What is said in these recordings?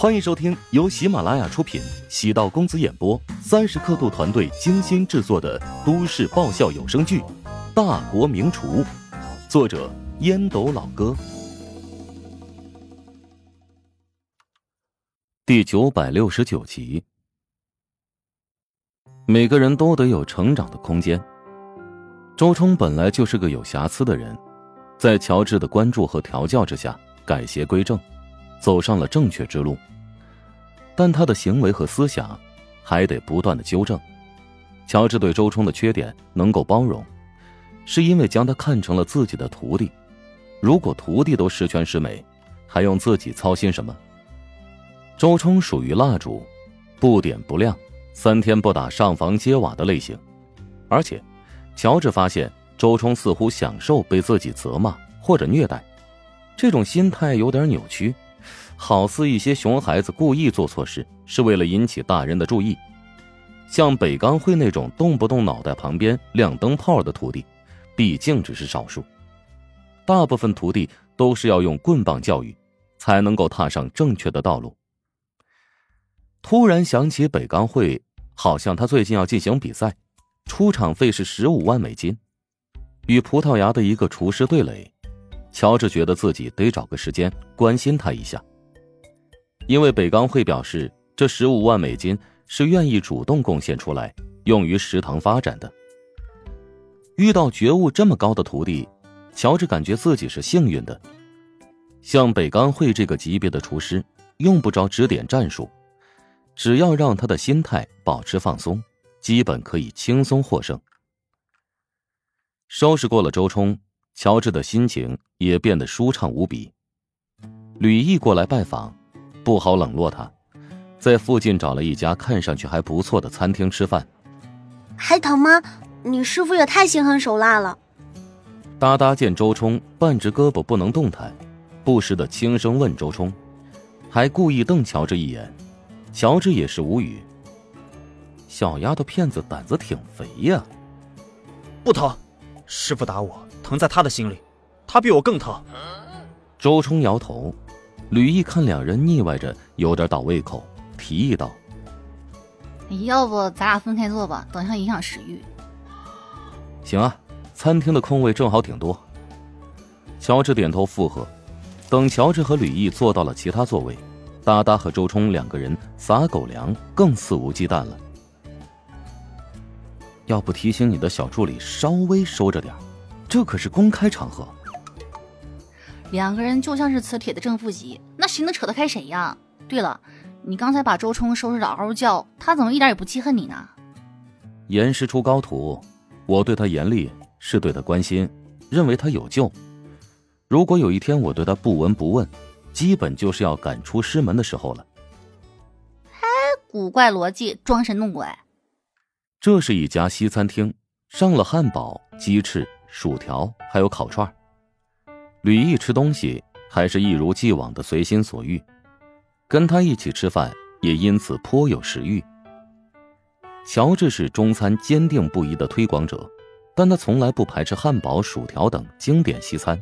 欢迎收听由喜马拉雅出品、喜道公子演播、三十刻度团队精心制作的都市爆笑有声剧《大国名厨》，作者烟斗老哥，第九百六十九集。每个人都得有成长的空间。周冲本来就是个有瑕疵的人，在乔治的关注和调教之下，改邪归正。走上了正确之路，但他的行为和思想还得不断的纠正。乔治对周冲的缺点能够包容，是因为将他看成了自己的徒弟。如果徒弟都十全十美，还用自己操心什么？周冲属于蜡烛，不点不亮，三天不打上房揭瓦的类型。而且，乔治发现周冲似乎享受被自己责骂或者虐待，这种心态有点扭曲。好似一些熊孩子故意做错事，是为了引起大人的注意。像北钢会那种动不动脑袋旁边亮灯泡的徒弟，毕竟只是少数。大部分徒弟都是要用棍棒教育，才能够踏上正确的道路。突然想起北钢会，好像他最近要进行比赛，出场费是十五万美金，与葡萄牙的一个厨师对垒。乔治觉得自己得找个时间关心他一下。因为北钢会表示，这十五万美金是愿意主动贡献出来，用于食堂发展的。遇到觉悟这么高的徒弟，乔治感觉自己是幸运的。像北钢会这个级别的厨师，用不着指点战术，只要让他的心态保持放松，基本可以轻松获胜。收拾过了周冲，乔治的心情也变得舒畅无比。吕毅过来拜访。不好冷落他，在附近找了一家看上去还不错的餐厅吃饭。还疼吗？你师傅也太心狠手辣了。哒哒见周冲半只胳膊不能动弹，不时的轻声问周冲，还故意瞪乔治一眼。乔治也是无语。小丫头片子胆子挺肥呀。不疼，师傅打我，疼在他的心里，他比我更疼。周冲摇头。吕毅看两人腻歪着，有点倒胃口，提议道：“要不咱俩分开坐吧，等下影响食欲。”“行啊，餐厅的空位正好挺多。”乔治点头附和。等乔治和吕毅坐到了其他座位，达达和周冲两个人撒狗粮更肆无忌惮了。要不提醒你的小助理稍微收着点这可是公开场合。两个人就像是磁铁的正负极，那谁能扯得开谁呀？对了，你刚才把周冲收拾的嗷嗷叫，他怎么一点也不记恨你呢？严师出高徒，我对他严厉是对他关心，认为他有救。如果有一天我对他不闻不问，基本就是要赶出师门的时候了。哎，古怪逻辑，装神弄鬼。这是一家西餐厅，上了汉堡、鸡翅、薯条，还有烤串。吕毅吃东西还是一如既往的随心所欲，跟他一起吃饭也因此颇有食欲。乔治是中餐坚定不移的推广者，但他从来不排斥汉堡、薯条等经典西餐。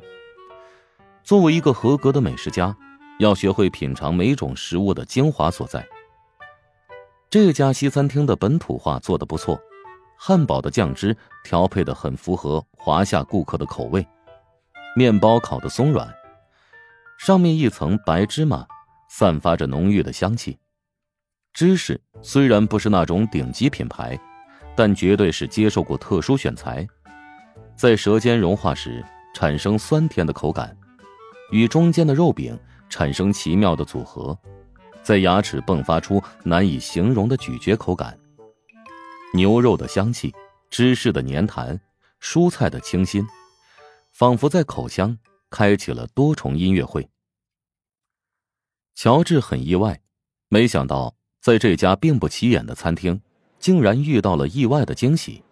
作为一个合格的美食家，要学会品尝每种食物的精华所在。这家西餐厅的本土化做得不错，汉堡的酱汁调配的很符合华夏顾客的口味。面包烤得松软，上面一层白芝麻，散发着浓郁的香气。芝士虽然不是那种顶级品牌，但绝对是接受过特殊选材，在舌尖融化时产生酸甜的口感，与中间的肉饼产生奇妙的组合，在牙齿迸发出难以形容的咀嚼口感。牛肉的香气，芝士的粘弹，蔬菜的清新。仿佛在口腔开启了多重音乐会。乔治很意外，没想到在这家并不起眼的餐厅，竟然遇到了意外的惊喜。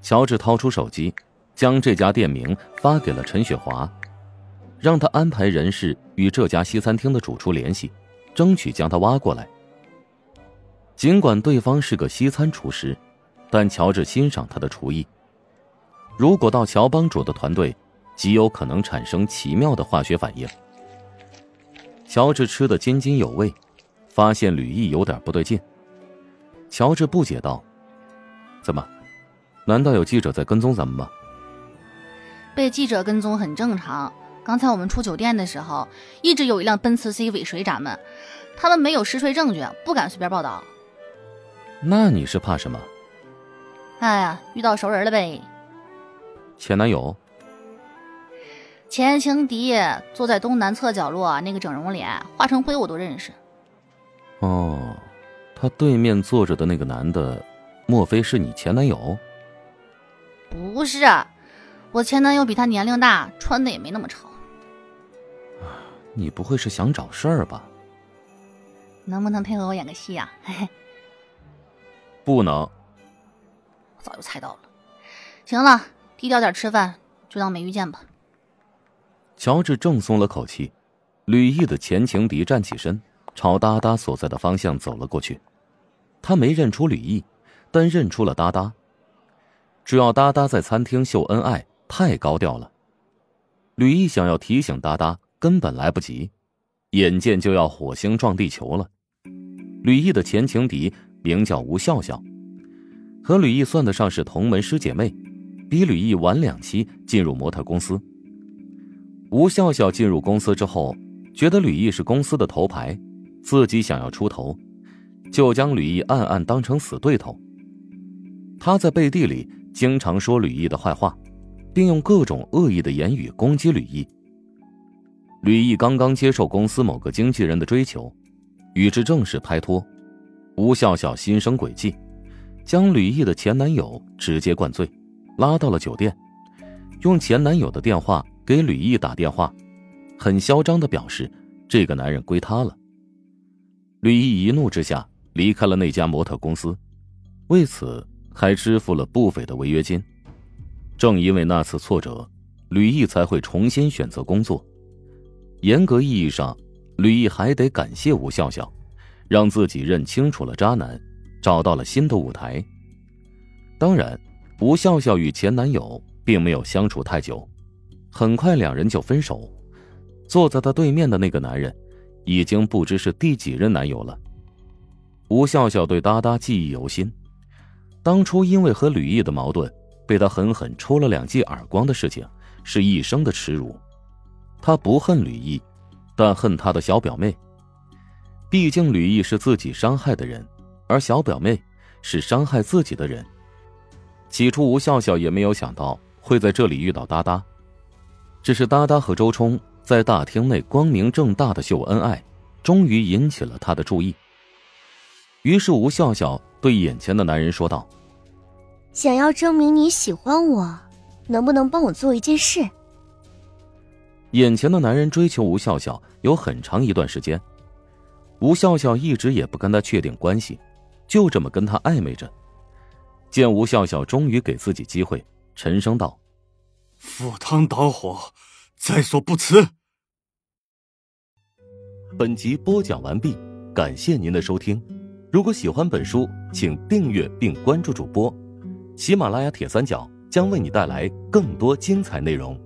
乔治掏出手机，将这家店名发给了陈雪华，让他安排人事与这家西餐厅的主厨联系，争取将他挖过来。尽管对方是个西餐厨师，但乔治欣赏他的厨艺。如果到乔帮主的团队，极有可能产生奇妙的化学反应。乔治吃得津津有味，发现吕毅有点不对劲。乔治不解道：“怎么？难道有记者在跟踪咱们吗？”被记者跟踪很正常。刚才我们出酒店的时候，一直有一辆奔驰 C 尾随咱们，他们没有实锤证据，不敢随便报道。那你是怕什么？哎呀，遇到熟人了呗。前男友。前情敌坐在东南侧角落，那个整容脸，化成灰我都认识。哦，他对面坐着的那个男的，莫非是你前男友？不是，我前男友比他年龄大，穿的也没那么丑。你不会是想找事儿吧？能不能配合我演个戏呀？不能。我早就猜到了。行了，低调点吃饭，就当没遇见吧。乔治正松了口气，吕毅的前情敌站起身，朝哒哒所在的方向走了过去。他没认出吕毅，但认出了哒哒。只要哒哒在餐厅秀恩爱，太高调了。吕毅想要提醒哒哒，根本来不及，眼见就要火星撞地球了。吕毅的前情敌名叫吴笑笑，和吕毅算得上是同门师姐妹，比吕毅晚两期进入模特公司。吴笑笑进入公司之后，觉得吕毅是公司的头牌，自己想要出头，就将吕毅暗暗当成死对头。他在背地里经常说吕毅的坏话，并用各种恶意的言语攻击吕毅。吕毅刚刚接受公司某个经纪人的追求，与之正式拍拖，吴笑笑心生诡计，将吕毅的前男友直接灌醉，拉到了酒店，用前男友的电话。给吕毅打电话，很嚣张的表示这个男人归他了。吕毅一怒之下离开了那家模特公司，为此还支付了不菲的违约金。正因为那次挫折，吕毅才会重新选择工作。严格意义上，吕毅还得感谢吴笑笑，让自己认清楚了渣男，找到了新的舞台。当然，吴笑笑与前男友并没有相处太久。很快，两人就分手。坐在她对面的那个男人，已经不知是第几任男友了。吴笑笑对哒哒记忆犹新，当初因为和吕毅的矛盾，被他狠狠抽了两记耳光的事情，是一生的耻辱。他不恨吕毅，但恨他的小表妹。毕竟吕毅是自己伤害的人，而小表妹是伤害自己的人。起初，吴笑笑也没有想到会在这里遇到哒哒。只是哒哒和周冲在大厅内光明正大的秀恩爱，终于引起了他的注意。于是吴笑笑对眼前的男人说道：“想要证明你喜欢我，能不能帮我做一件事？”眼前的男人追求吴笑笑有很长一段时间，吴笑笑一直也不跟他确定关系，就这么跟他暧昧着。见吴笑笑终于给自己机会，沉声道。赴汤蹈火，在所不辞。本集播讲完毕，感谢您的收听。如果喜欢本书，请订阅并关注主播。喜马拉雅铁三角将为你带来更多精彩内容。